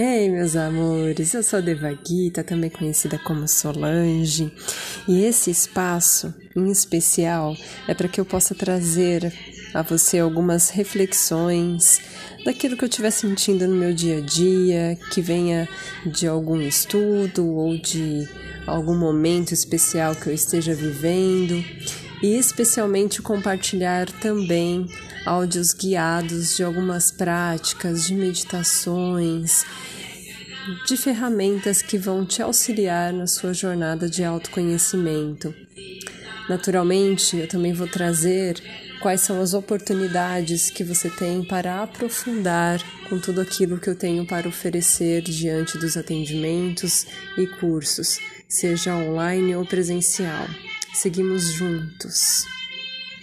Ei, meus amores, eu sou a Devaguita, também conhecida como Solange, e esse espaço, em especial, é para que eu possa trazer a você algumas reflexões daquilo que eu estiver sentindo no meu dia a dia, que venha de algum estudo ou de algum momento especial que eu esteja vivendo, e especialmente compartilhar também áudios guiados de algumas práticas, de meditações, de ferramentas que vão te auxiliar na sua jornada de autoconhecimento. Naturalmente, eu também vou trazer quais são as oportunidades que você tem para aprofundar com tudo aquilo que eu tenho para oferecer diante dos atendimentos e cursos, seja online ou presencial. Seguimos juntos.